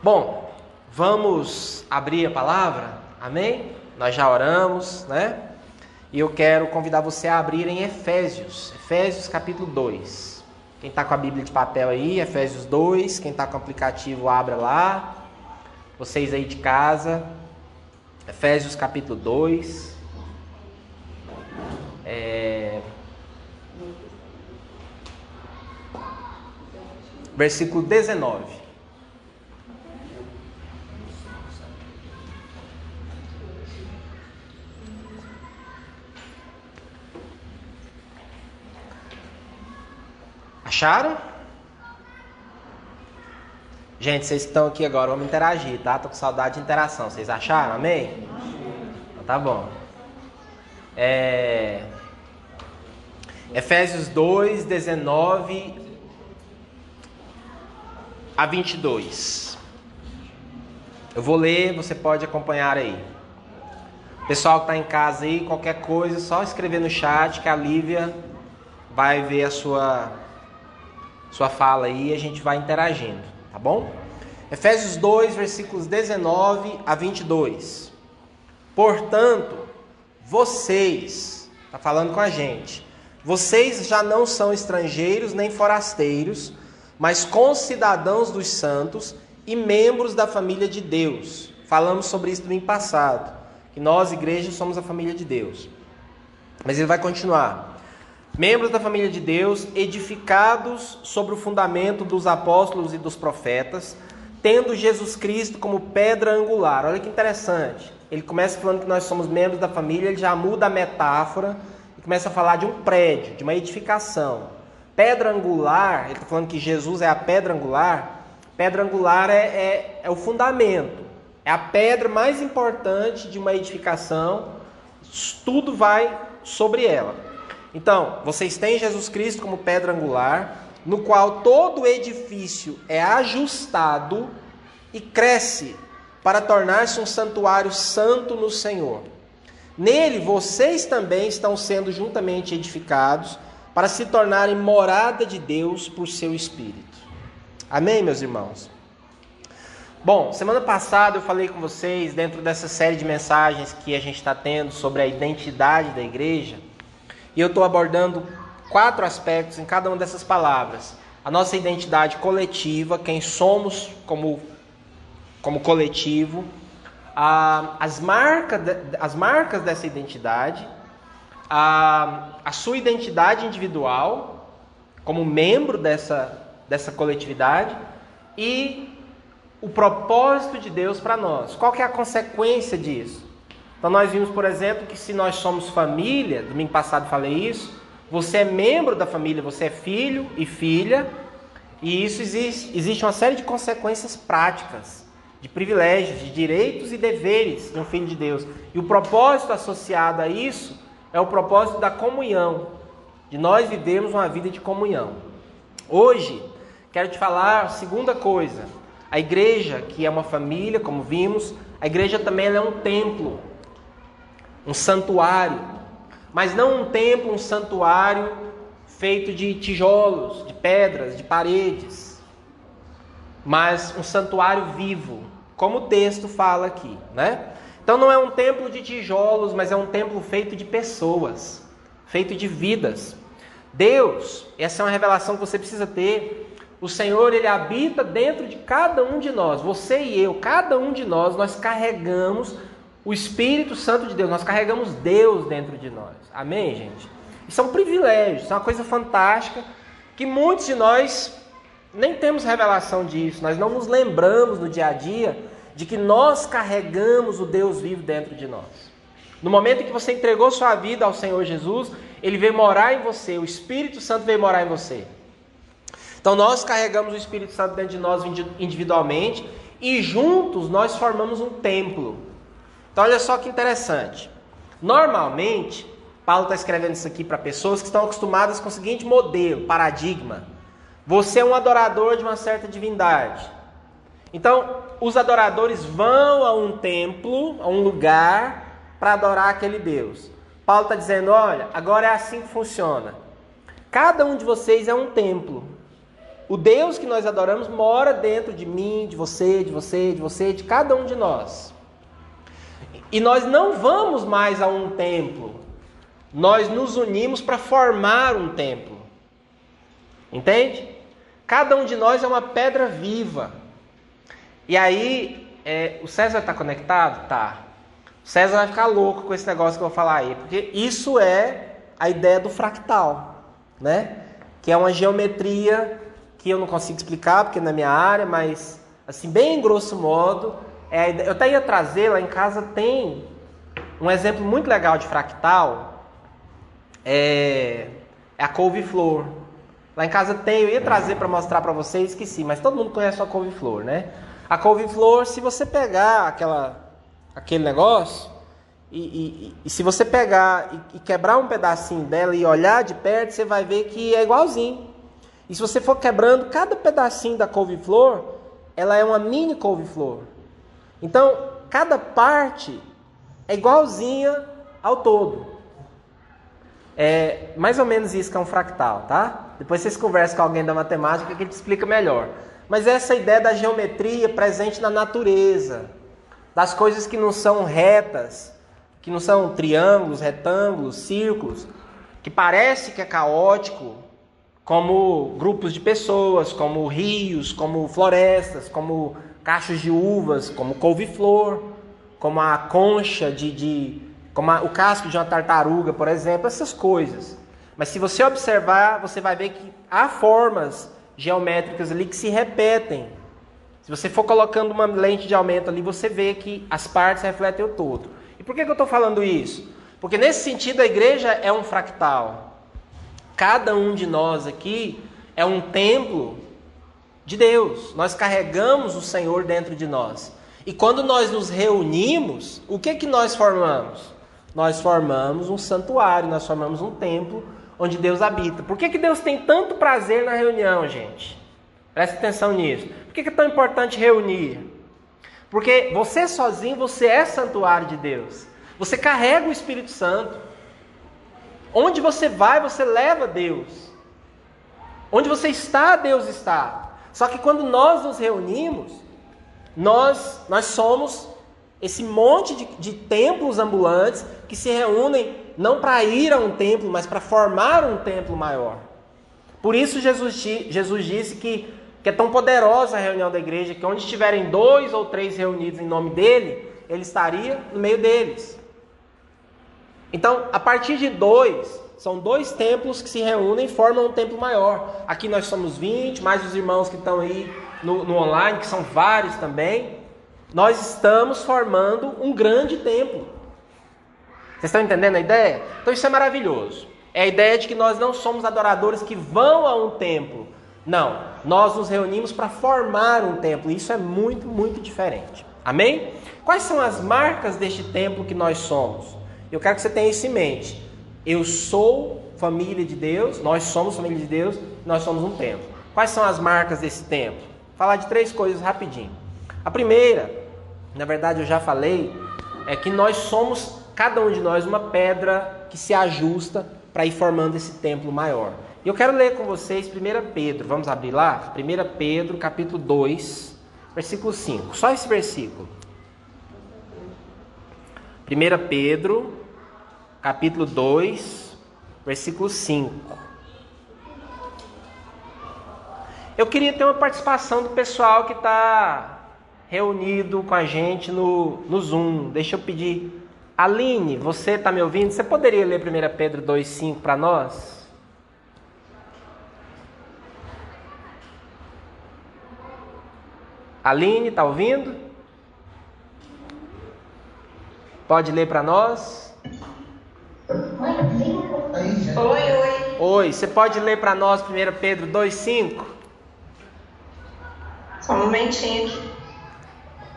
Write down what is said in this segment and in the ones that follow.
Bom, vamos abrir a palavra? Amém? Nós já oramos, né? E eu quero convidar você a abrir em Efésios, Efésios capítulo 2. Quem está com a Bíblia de papel aí, Efésios 2. Quem está com o aplicativo, abra lá. Vocês aí de casa, Efésios capítulo 2. É... Versículo 19. Acharam? Gente, vocês que estão aqui agora, vamos interagir, tá? Tô com saudade de interação. Vocês acharam? Amém? Então, tá bom. É... Efésios 2, 19 a 22. Eu vou ler, você pode acompanhar aí. Pessoal que está em casa aí, qualquer coisa, só escrever no chat que a Lívia vai ver a sua sua fala aí e a gente vai interagindo, tá bom? Efésios 2, versículos 19 a 22. Portanto, vocês, está falando com a gente, vocês já não são estrangeiros nem forasteiros, mas concidadãos dos santos e membros da família de Deus. Falamos sobre isso no passado, que nós, igreja, somos a família de Deus. Mas ele vai continuar membros da família de Deus, edificados sobre o fundamento dos apóstolos e dos profetas, tendo Jesus Cristo como pedra angular. Olha que interessante. Ele começa falando que nós somos membros da família, ele já muda a metáfora e começa a falar de um prédio, de uma edificação. Pedra angular, ele está falando que Jesus é a pedra angular. Pedra angular é, é, é o fundamento, é a pedra mais importante de uma edificação, tudo vai sobre ela. Então, vocês têm Jesus Cristo como pedra angular, no qual todo edifício é ajustado e cresce para tornar-se um santuário santo no Senhor. Nele vocês também estão sendo juntamente edificados para se tornarem morada de Deus por seu Espírito. Amém, meus irmãos? Bom, semana passada eu falei com vocês, dentro dessa série de mensagens que a gente está tendo sobre a identidade da igreja, e eu estou abordando quatro aspectos em cada uma dessas palavras. A nossa identidade coletiva, quem somos como, como coletivo, a, as, marcas, as marcas dessa identidade, a, a sua identidade individual, como membro dessa, dessa coletividade, e o propósito de Deus para nós. Qual que é a consequência disso? Então nós vimos, por exemplo, que se nós somos família, domingo passado falei isso, você é membro da família, você é filho e filha, e isso existe, existe uma série de consequências práticas, de privilégios, de direitos e deveres de um filho de Deus. E o propósito associado a isso é o propósito da comunhão, de nós vivermos uma vida de comunhão. Hoje, quero te falar a segunda coisa. A igreja, que é uma família, como vimos, a igreja também é um templo um santuário, mas não um templo, um santuário feito de tijolos, de pedras, de paredes, mas um santuário vivo, como o texto fala aqui, né? Então não é um templo de tijolos, mas é um templo feito de pessoas, feito de vidas. Deus, essa é uma revelação que você precisa ter. O Senhor, ele habita dentro de cada um de nós. Você e eu, cada um de nós, nós carregamos o Espírito Santo de Deus, nós carregamos Deus dentro de nós. Amém, gente? Isso é um privilégio, isso é uma coisa fantástica que muitos de nós nem temos revelação disso, nós não nos lembramos no dia a dia de que nós carregamos o Deus vivo dentro de nós. No momento em que você entregou sua vida ao Senhor Jesus, ele veio morar em você, o Espírito Santo veio morar em você. Então nós carregamos o Espírito Santo dentro de nós individualmente e juntos nós formamos um templo. Então, olha só que interessante. Normalmente, Paulo está escrevendo isso aqui para pessoas que estão acostumadas com o seguinte modelo, paradigma. Você é um adorador de uma certa divindade. Então, os adoradores vão a um templo, a um lugar, para adorar aquele Deus. Paulo está dizendo: olha, agora é assim que funciona. Cada um de vocês é um templo. o Deus que nós adoramos mora dentro de mim, de você, de você, de você, de cada um de nós. E nós não vamos mais a um templo. Nós nos unimos para formar um templo. Entende? Cada um de nós é uma pedra viva. E aí, é, o César está conectado? Tá. O César vai ficar louco com esse negócio que eu vou falar aí, porque isso é a ideia do fractal, né? Que é uma geometria que eu não consigo explicar porque é na minha área, mas assim bem grosso modo, é eu até ia trazer lá em casa tem um exemplo muito legal de fractal, é, é a couve-flor. Lá em casa tem, eu ia trazer para mostrar para vocês, esqueci, mas todo mundo conhece a couve-flor, né? A couve-flor, se você pegar aquela, aquele negócio, e, e, e se você pegar e, e, quebrar um pedacinho dela e olhar de perto, você vai ver que é igualzinho. E se você for quebrando cada pedacinho da couve-flor, ela é uma mini couve-flor. Então, cada parte é igualzinha ao todo. É mais ou menos isso que é um fractal, tá? Depois vocês conversam com alguém da matemática que te explica melhor. Mas essa ideia da geometria presente na natureza, das coisas que não são retas, que não são triângulos, retângulos, círculos, que parece que é caótico, como grupos de pessoas, como rios, como florestas, como cachos de uvas, como couve-flor, como a concha de, de como o casco de uma tartaruga, por exemplo, essas coisas. Mas se você observar, você vai ver que há formas geométricas ali que se repetem. Se você for colocando uma lente de aumento ali, você vê que as partes refletem o todo. E por que, que eu estou falando isso? Porque nesse sentido a igreja é um fractal. Cada um de nós aqui é um templo de Deus. Nós carregamos o Senhor dentro de nós. E quando nós nos reunimos, o que que nós formamos? nós formamos um santuário, nós formamos um templo onde Deus habita. Por que, que Deus tem tanto prazer na reunião, gente? Preste atenção nisso. Por que, que é tão importante reunir? Porque você sozinho, você é santuário de Deus. Você carrega o Espírito Santo. Onde você vai, você leva Deus. Onde você está, Deus está. Só que quando nós nos reunimos, nós, nós somos esse monte de, de templos ambulantes que se reúnem não para ir a um templo, mas para formar um templo maior. Por isso Jesus, Jesus disse que, que é tão poderosa a reunião da igreja, que onde estiverem dois ou três reunidos em nome dele, ele estaria no meio deles. Então, a partir de dois, são dois templos que se reúnem e formam um templo maior. Aqui nós somos 20, mais os irmãos que estão aí no, no online, que são vários também nós estamos formando um grande templo. Vocês estão entendendo a ideia? Então isso é maravilhoso. É a ideia de que nós não somos adoradores que vão a um templo. Não, nós nos reunimos para formar um templo. Isso é muito, muito diferente. Amém? Quais são as marcas deste templo que nós somos? Eu quero que você tenha isso em mente. Eu sou família de Deus, nós somos família de Deus, nós somos um templo. Quais são as marcas desse templo? Vou falar de três coisas rapidinho. A primeira, na verdade eu já falei, é que nós somos, cada um de nós, uma pedra que se ajusta para ir formando esse templo maior. E eu quero ler com vocês 1 Pedro, vamos abrir lá? 1 Pedro, capítulo 2, versículo 5. Só esse versículo. 1 Pedro, capítulo 2, versículo 5. Eu queria ter uma participação do pessoal que está reunido com a gente no, no Zoom. Deixa eu pedir. Aline, você está me ouvindo? Você poderia ler 1 Pedro 2,5 para nós? Aline, está ouvindo? Pode ler para nós? Oi, oi. Oi, você pode ler para nós 1 Pedro 2,5? Só um momentinho aqui.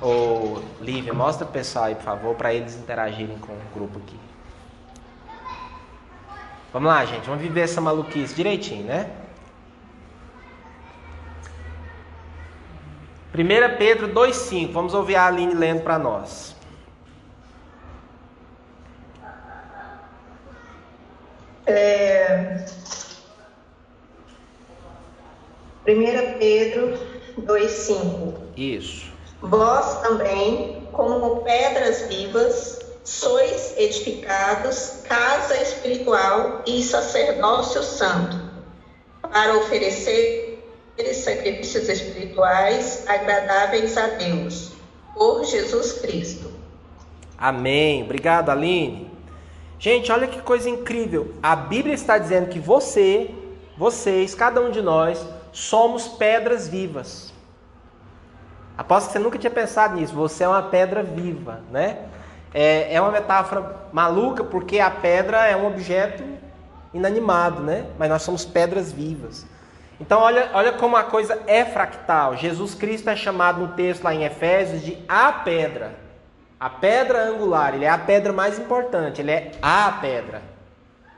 Ô, Lívia, mostra o pessoal aí, por favor, para eles interagirem com o grupo aqui. Vamos lá, gente, vamos viver essa maluquice direitinho, né? 1 Pedro 2,5. Vamos ouvir a Aline lendo para nós. É... 1 Pedro 2,5. Isso. Vós também, como pedras vivas, sois edificados casa espiritual e sacerdócio santo, para oferecer sacrifícios espirituais agradáveis a Deus, por Jesus Cristo. Amém. Obrigado, Aline. Gente, olha que coisa incrível. A Bíblia está dizendo que você, vocês, cada um de nós, somos pedras vivas. Aposto que você nunca tinha pensado nisso. Você é uma pedra viva, né? É, é uma metáfora maluca porque a pedra é um objeto inanimado, né? Mas nós somos pedras vivas. Então, olha, olha como a coisa é fractal. Jesus Cristo é chamado no texto lá em Efésios de a pedra. A pedra angular, ele é a pedra mais importante, ele é a pedra.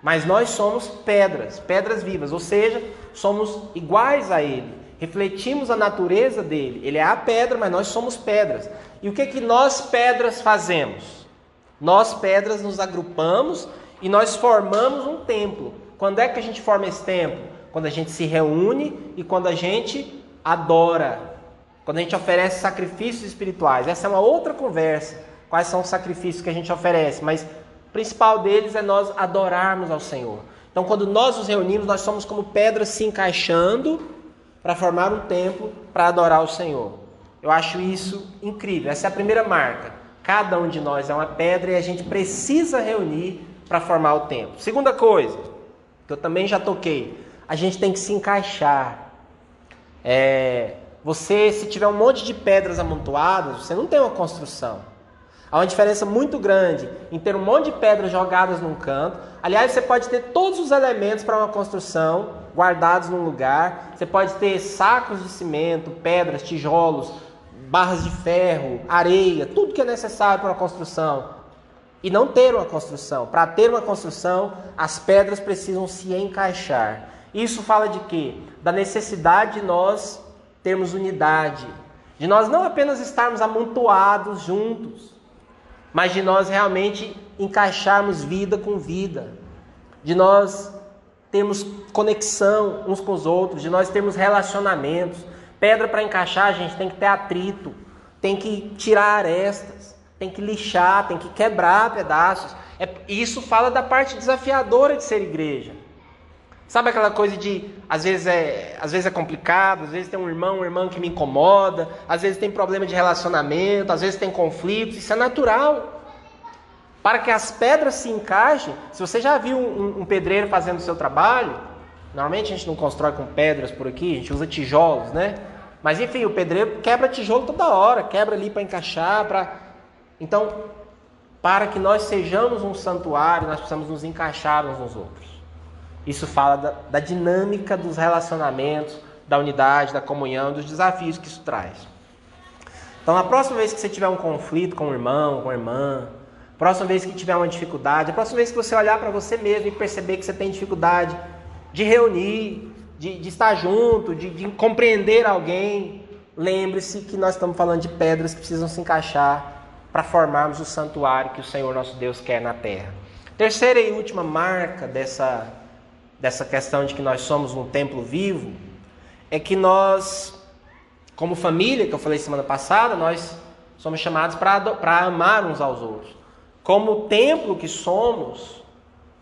Mas nós somos pedras, pedras vivas, ou seja, somos iguais a ele. Refletimos a natureza dele. Ele é a pedra, mas nós somos pedras. E o que que nós pedras fazemos? Nós, pedras, nos agrupamos e nós formamos um templo. Quando é que a gente forma esse templo? Quando a gente se reúne e quando a gente adora. Quando a gente oferece sacrifícios espirituais. Essa é uma outra conversa. Quais são os sacrifícios que a gente oferece? Mas o principal deles é nós adorarmos ao Senhor. Então, quando nós nos reunimos, nós somos como pedras se encaixando para formar um templo para adorar o Senhor. Eu acho isso incrível. Essa é a primeira marca. Cada um de nós é uma pedra e a gente precisa reunir para formar o templo. Segunda coisa, que eu também já toquei, a gente tem que se encaixar. É, você, se tiver um monte de pedras amontoadas, você não tem uma construção. Há uma diferença muito grande em ter um monte de pedras jogadas num canto. Aliás, você pode ter todos os elementos para uma construção guardados num lugar. Você pode ter sacos de cimento, pedras, tijolos, barras de ferro, areia, tudo que é necessário para a construção. E não ter uma construção. Para ter uma construção, as pedras precisam se encaixar. Isso fala de quê? Da necessidade de nós termos unidade, de nós não apenas estarmos amontoados juntos, mas de nós realmente encaixarmos vida com vida, de nós termos conexão uns com os outros, de nós termos relacionamentos, Pedra para encaixar, a gente tem que ter atrito, tem que tirar arestas, tem que lixar, tem que quebrar pedaços. É, isso fala da parte desafiadora de ser igreja. Sabe aquela coisa de às vezes é, às vezes é complicado, às vezes tem um irmão, uma irmã que me incomoda, às vezes tem problema de relacionamento, às vezes tem conflitos, isso é natural. Para que as pedras se encaixem, se você já viu um, um pedreiro fazendo o seu trabalho, normalmente a gente não constrói com pedras por aqui, a gente usa tijolos, né? Mas enfim, o pedreiro quebra tijolo toda hora, quebra ali para encaixar, para Então, para que nós sejamos um santuário, nós precisamos nos encaixar uns nos outros. Isso fala da, da dinâmica dos relacionamentos, da unidade, da comunhão, dos desafios que isso traz. Então, a próxima vez que você tiver um conflito com o irmão, com a irmã, próxima vez que tiver uma dificuldade, a próxima vez que você olhar para você mesmo e perceber que você tem dificuldade de reunir, de, de estar junto, de, de compreender alguém, lembre-se que nós estamos falando de pedras que precisam se encaixar para formarmos o santuário que o Senhor nosso Deus quer na terra. Terceira e última marca dessa, dessa questão de que nós somos um templo vivo é que nós, como família, que eu falei semana passada, nós somos chamados para amar uns aos outros. Como templo que somos,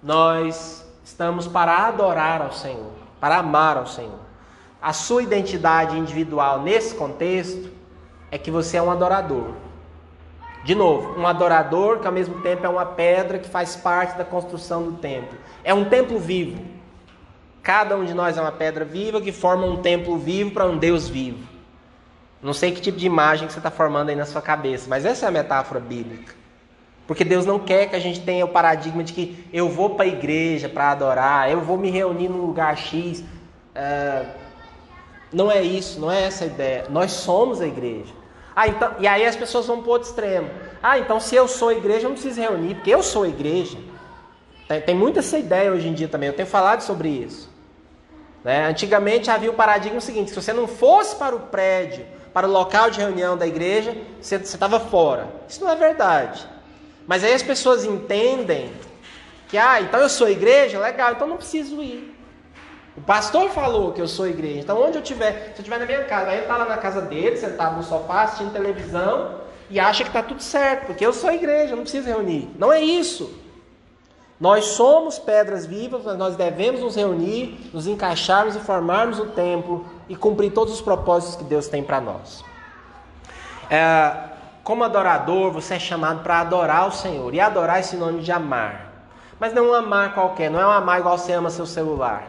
nós estamos para adorar ao Senhor para amar ao Senhor. A sua identidade individual nesse contexto é que você é um adorador. De novo, um adorador que ao mesmo tempo é uma pedra que faz parte da construção do templo. É um templo vivo. Cada um de nós é uma pedra viva que forma um templo vivo para um Deus vivo. Não sei que tipo de imagem que você está formando aí na sua cabeça, mas essa é a metáfora bíblica. Porque Deus não quer que a gente tenha o paradigma de que eu vou para a igreja para adorar, eu vou me reunir num lugar X. É... Não é isso, não é essa a ideia. Nós somos a igreja. Ah, então, e aí as pessoas vão para outro extremo. Ah, então se eu sou a igreja, eu não preciso reunir, porque eu sou a igreja. Tem, tem muita essa ideia hoje em dia também, eu tenho falado sobre isso. Né? Antigamente havia o paradigma seguinte: se você não fosse para o prédio, para o local de reunião da igreja, você estava fora. Isso não é verdade. Mas aí as pessoas entendem que, ah, então eu sou igreja, legal, então não preciso ir. O pastor falou que eu sou igreja. Então, onde eu estiver, se eu estiver na minha casa, aí ele está lá na casa dele, sentado no sofá, assistindo televisão, e acha que está tudo certo, porque eu sou igreja, não preciso reunir. Não é isso. Nós somos pedras vivas, mas nós devemos nos reunir, nos encaixarmos e formarmos o templo e cumprir todos os propósitos que Deus tem para nós. É, como adorador, você é chamado para adorar o Senhor. E adorar é sinônimo de amar. Mas não um amar qualquer, não é um amar igual você ama seu celular.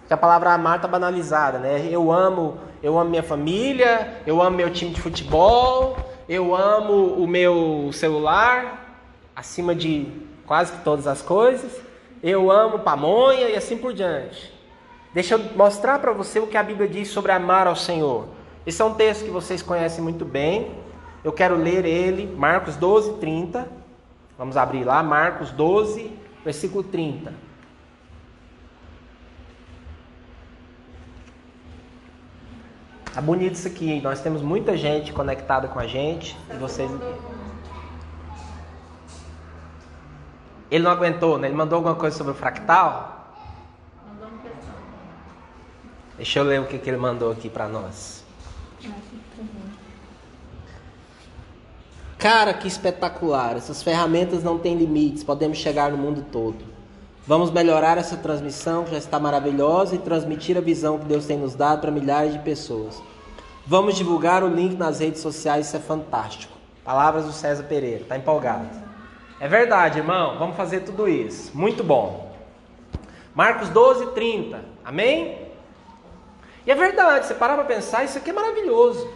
Porque a palavra amar está banalizada, né? Eu amo, eu amo minha família, eu amo meu time de futebol, eu amo o meu celular, acima de quase que todas as coisas. Eu amo pamonha e assim por diante. Deixa eu mostrar para você o que a Bíblia diz sobre amar ao Senhor. Esse é um texto que vocês conhecem muito bem. Eu quero ler ele, Marcos 12, 30. Vamos abrir lá, Marcos 12, versículo 30. Tá bonito isso aqui, nós temos muita gente conectada com a gente e vocês Ele não aguentou, né? Ele mandou alguma coisa sobre o fractal? Mandou uma questão. Deixa eu ler o que, que ele mandou aqui para nós. Cara, que espetacular! Essas ferramentas não têm limites, podemos chegar no mundo todo. Vamos melhorar essa transmissão, que já está maravilhosa, e transmitir a visão que Deus tem nos dado para milhares de pessoas. Vamos divulgar o link nas redes sociais, isso é fantástico. Palavras do César Pereira, está empolgado. É verdade, irmão, vamos fazer tudo isso. Muito bom. Marcos 12, 30. Amém? E é verdade, você parar para pensar, isso aqui é maravilhoso.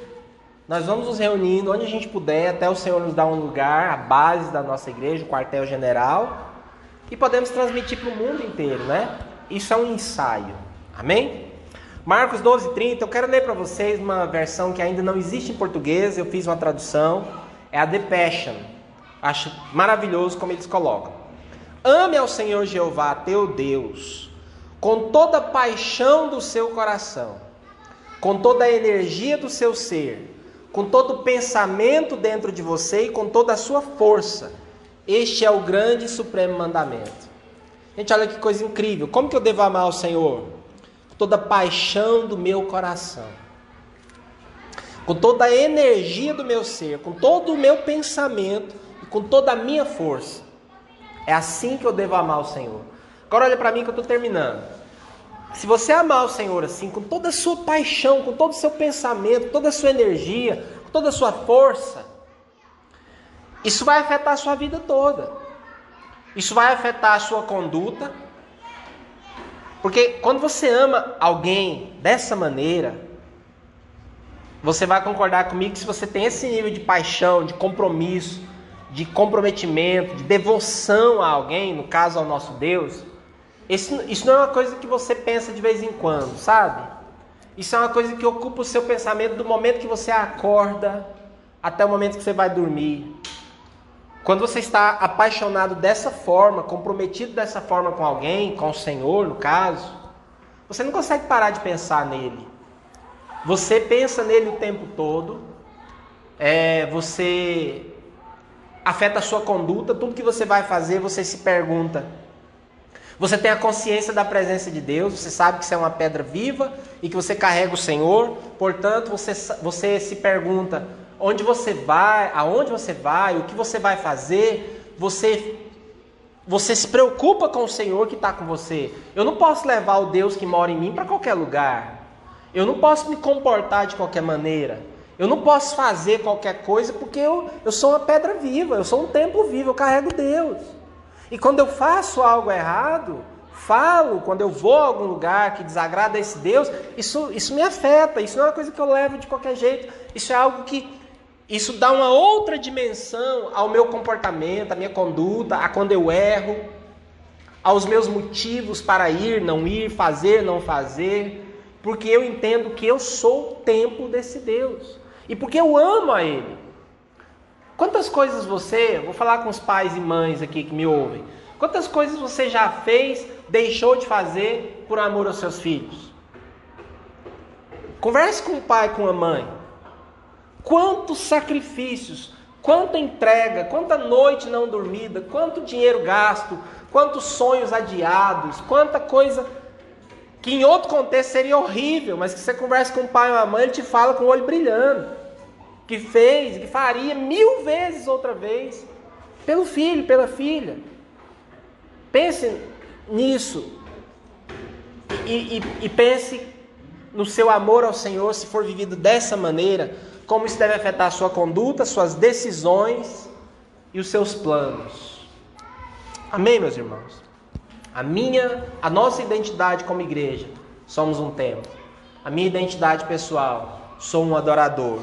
Nós vamos nos reunindo onde a gente puder, até o Senhor nos dar um lugar, a base da nossa igreja, o quartel-general e podemos transmitir para o mundo inteiro, né? Isso é um ensaio. Amém? Marcos 12, 30. Eu quero ler para vocês uma versão que ainda não existe em português. Eu fiz uma tradução. É a The Passion. Acho maravilhoso como eles colocam. Ame ao Senhor Jeová, teu Deus, com toda a paixão do seu coração, com toda a energia do seu ser, com todo o pensamento dentro de você e com toda a sua força este é o grande e supremo mandamento. Gente, olha que coisa incrível. Como que eu devo amar o Senhor? Com toda a paixão do meu coração. Com toda a energia do meu ser, com todo o meu pensamento com toda a minha força. É assim que eu devo amar o Senhor. Agora olha para mim que eu estou terminando. Se você amar o Senhor assim, com toda a sua paixão, com todo o seu pensamento, toda a sua energia, com toda a sua força, isso vai afetar a sua vida toda. Isso vai afetar a sua conduta. Porque quando você ama alguém dessa maneira, você vai concordar comigo que se você tem esse nível de paixão, de compromisso, de comprometimento, de devoção a alguém, no caso ao nosso Deus, isso, isso não é uma coisa que você pensa de vez em quando, sabe? Isso é uma coisa que ocupa o seu pensamento do momento que você acorda até o momento que você vai dormir. Quando você está apaixonado dessa forma, comprometido dessa forma com alguém, com o Senhor, no caso, você não consegue parar de pensar nele. Você pensa nele o tempo todo, é, você afeta a sua conduta, tudo que você vai fazer, você se pergunta. Você tem a consciência da presença de Deus, você sabe que você é uma pedra viva e que você carrega o Senhor, portanto, você, você se pergunta: onde você vai, aonde você vai, o que você vai fazer, você você se preocupa com o Senhor que está com você. Eu não posso levar o Deus que mora em mim para qualquer lugar. Eu não posso me comportar de qualquer maneira. Eu não posso fazer qualquer coisa porque eu, eu sou uma pedra viva, eu sou um templo vivo, eu carrego Deus. E quando eu faço algo errado, falo, quando eu vou a algum lugar que desagrada esse Deus, isso, isso me afeta, isso não é uma coisa que eu levo de qualquer jeito, isso é algo que isso dá uma outra dimensão ao meu comportamento, à minha conduta, a quando eu erro, aos meus motivos para ir, não ir, fazer, não fazer, porque eu entendo que eu sou o templo desse Deus e porque eu amo a Ele. Quantas coisas você, vou falar com os pais e mães aqui que me ouvem, quantas coisas você já fez, deixou de fazer por amor aos seus filhos? Converse com o pai, com a mãe. Quantos sacrifícios, quanta entrega, quanta noite não dormida, quanto dinheiro gasto, quantos sonhos adiados, quanta coisa que em outro contexto seria horrível, mas que você conversa com o pai ou a mãe, ele te fala com o olho brilhando, que fez, que faria mil vezes outra vez, pelo filho, pela filha. Pense nisso e, e, e pense no seu amor ao Senhor, se for vivido dessa maneira, como isso deve afetar a sua conduta, suas decisões e os seus planos. Amém, meus irmãos? A minha, a nossa identidade como igreja, somos um templo. A minha identidade pessoal, sou um adorador.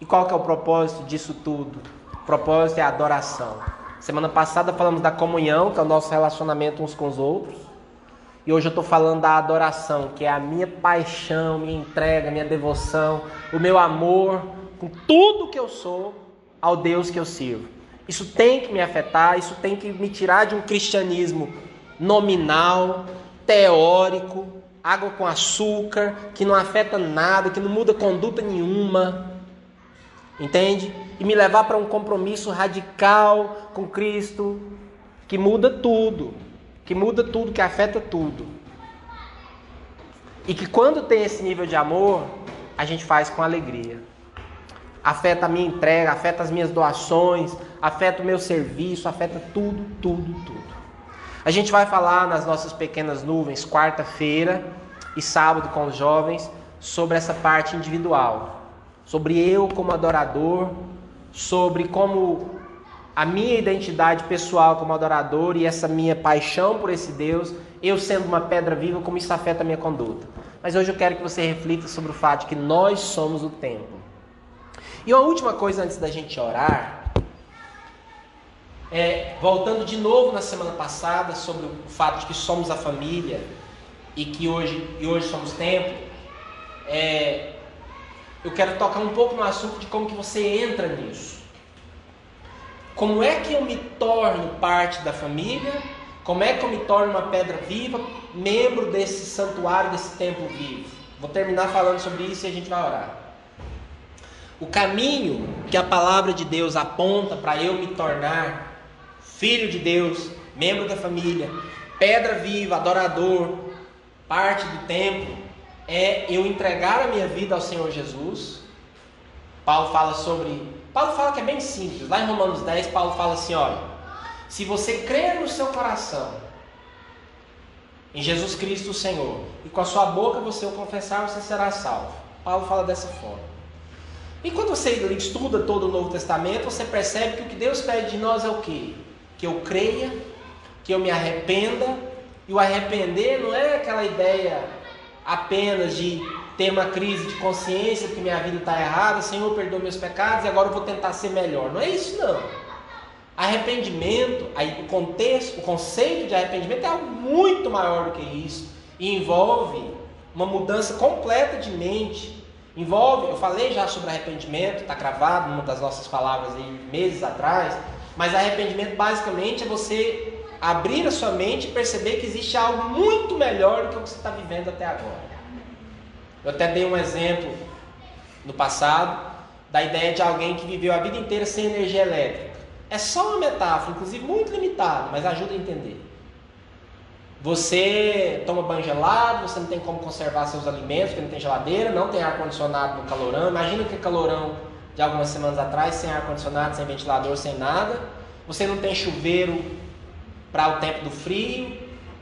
E qual que é o propósito disso tudo? O propósito é a adoração. Semana passada falamos da comunhão, que é o nosso relacionamento uns com os outros. E hoje eu estou falando da adoração, que é a minha paixão, minha entrega, minha devoção, o meu amor com tudo que eu sou ao Deus que eu sirvo. Isso tem que me afetar, isso tem que me tirar de um cristianismo nominal, teórico, água com açúcar, que não afeta nada, que não muda conduta nenhuma. Entende? E me levar para um compromisso radical com Cristo, que muda tudo que muda tudo, que afeta tudo. E que quando tem esse nível de amor, a gente faz com alegria. Afeta a minha entrega, afeta as minhas doações, afeta o meu serviço, afeta tudo, tudo, tudo. A gente vai falar nas nossas pequenas nuvens, quarta-feira e sábado com os jovens, sobre essa parte individual. Sobre eu como adorador, sobre como a minha identidade pessoal como adorador e essa minha paixão por esse Deus, eu sendo uma pedra viva, como isso afeta a minha conduta. Mas hoje eu quero que você reflita sobre o fato de que nós somos o templo. E uma última coisa antes da gente orar, é, voltando de novo na semana passada sobre o fato de que somos a família e que hoje, e hoje somos templo, é, eu quero tocar um pouco no assunto de como que você entra nisso. Como é que eu me torno parte da família? Como é que eu me torno uma pedra viva, membro desse santuário, desse templo vivo? Vou terminar falando sobre isso e a gente vai orar. O caminho que a palavra de Deus aponta para eu me tornar filho de Deus, membro da família, pedra viva, adorador, parte do templo, é eu entregar a minha vida ao Senhor Jesus. Paulo fala sobre Paulo fala que é bem simples. Lá em Romanos 10, Paulo fala assim: olha, se você crer no seu coração em Jesus Cristo o Senhor e com a sua boca você o confessar, você será salvo. Paulo fala dessa forma. E quando você estuda todo o Novo Testamento, você percebe que o que Deus pede de nós é o quê? Que eu creia, que eu me arrependa. E o arrepender não é aquela ideia apenas de ter uma crise de consciência que minha vida está errada, Senhor, perdoa meus pecados e agora eu vou tentar ser melhor. Não é isso não. Arrependimento, aí o contexto, o conceito de arrependimento é algo muito maior do que isso e envolve uma mudança completa de mente. Envolve, eu falei já sobre arrependimento, está gravado numa das nossas palavras aí meses atrás, mas arrependimento basicamente é você abrir a sua mente e perceber que existe algo muito melhor do que o que você está vivendo até agora. Eu até dei um exemplo no passado da ideia de alguém que viveu a vida inteira sem energia elétrica. É só uma metáfora, inclusive muito limitada, mas ajuda a entender. Você toma banho gelado, você não tem como conservar seus alimentos, porque não tem geladeira, não tem ar-condicionado no calorão. Imagina que calorão de algumas semanas atrás, sem ar-condicionado, sem ventilador, sem nada. Você não tem chuveiro para o tempo do frio,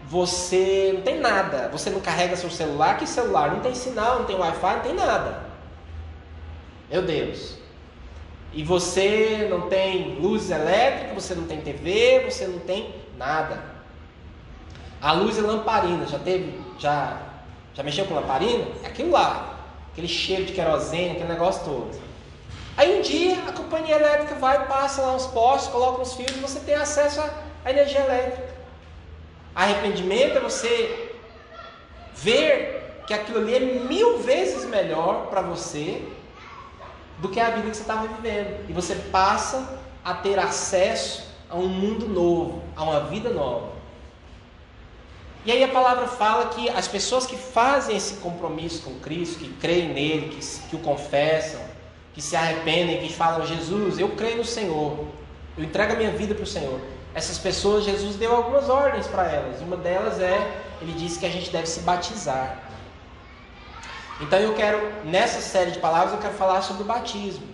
você não tem nada, você não carrega seu celular, que celular? Não tem sinal, não tem Wi-Fi, não tem nada. Meu Deus. E você não tem luz elétrica, você não tem TV, você não tem nada. A luz é lamparina, já teve, já, já mexeu com lamparina? É aquilo lá, aquele cheiro de querosene, aquele negócio todo. Aí um dia a companhia elétrica vai, passa lá uns postes, coloca uns fios e você tem acesso à energia elétrica. Arrependimento é você ver que aquilo ali é mil vezes melhor para você do que a vida que você estava vivendo. E você passa a ter acesso a um mundo novo, a uma vida nova. E aí a palavra fala que as pessoas que fazem esse compromisso com Cristo, que creem nele, que, que o confessam, que se arrependem, que falam, Jesus, eu creio no Senhor, eu entrego a minha vida para o Senhor essas pessoas, Jesus deu algumas ordens para elas. Uma delas é ele diz que a gente deve se batizar. Então eu quero, nessa série de palavras, eu quero falar sobre o batismo.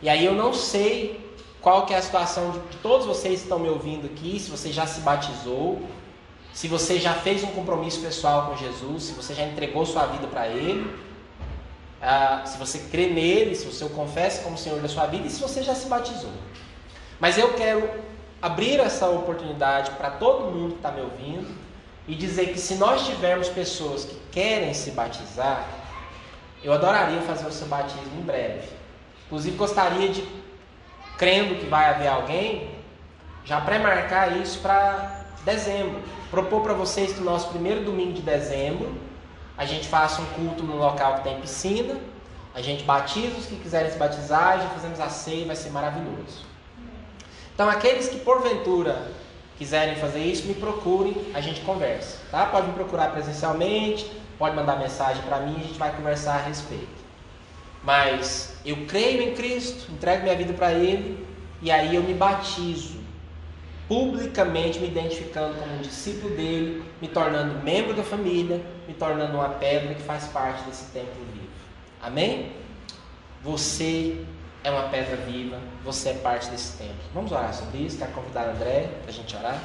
E aí eu não sei qual que é a situação de, de todos vocês que estão me ouvindo aqui, se você já se batizou, se você já fez um compromisso pessoal com Jesus, se você já entregou sua vida para Ele, ah, se você crê nele, se você o confessa como Senhor da sua vida e se você já se batizou. Mas eu quero abrir essa oportunidade para todo mundo que está me ouvindo e dizer que se nós tivermos pessoas que querem se batizar, eu adoraria fazer o seu batismo em breve. Inclusive gostaria de, crendo que vai haver alguém, já pré-marcar isso para dezembro. Propor para vocês que no nosso primeiro domingo de dezembro a gente faça um culto num local que tem piscina, a gente batiza os que quiserem se batizar, já fazemos a ceia, vai ser maravilhoso. Então, aqueles que porventura quiserem fazer isso, me procurem, a gente conversa, tá? Pode me procurar presencialmente, pode mandar mensagem para mim, a gente vai conversar a respeito. Mas eu creio em Cristo, entrego minha vida para Ele e aí eu me batizo, publicamente me identificando como um discípulo dele, me tornando membro da família, me tornando uma pedra que faz parte desse templo vivo. Amém? Você é uma pedra viva, você é parte desse templo. Vamos orar sobre isso? Quero convidar André para a gente orar?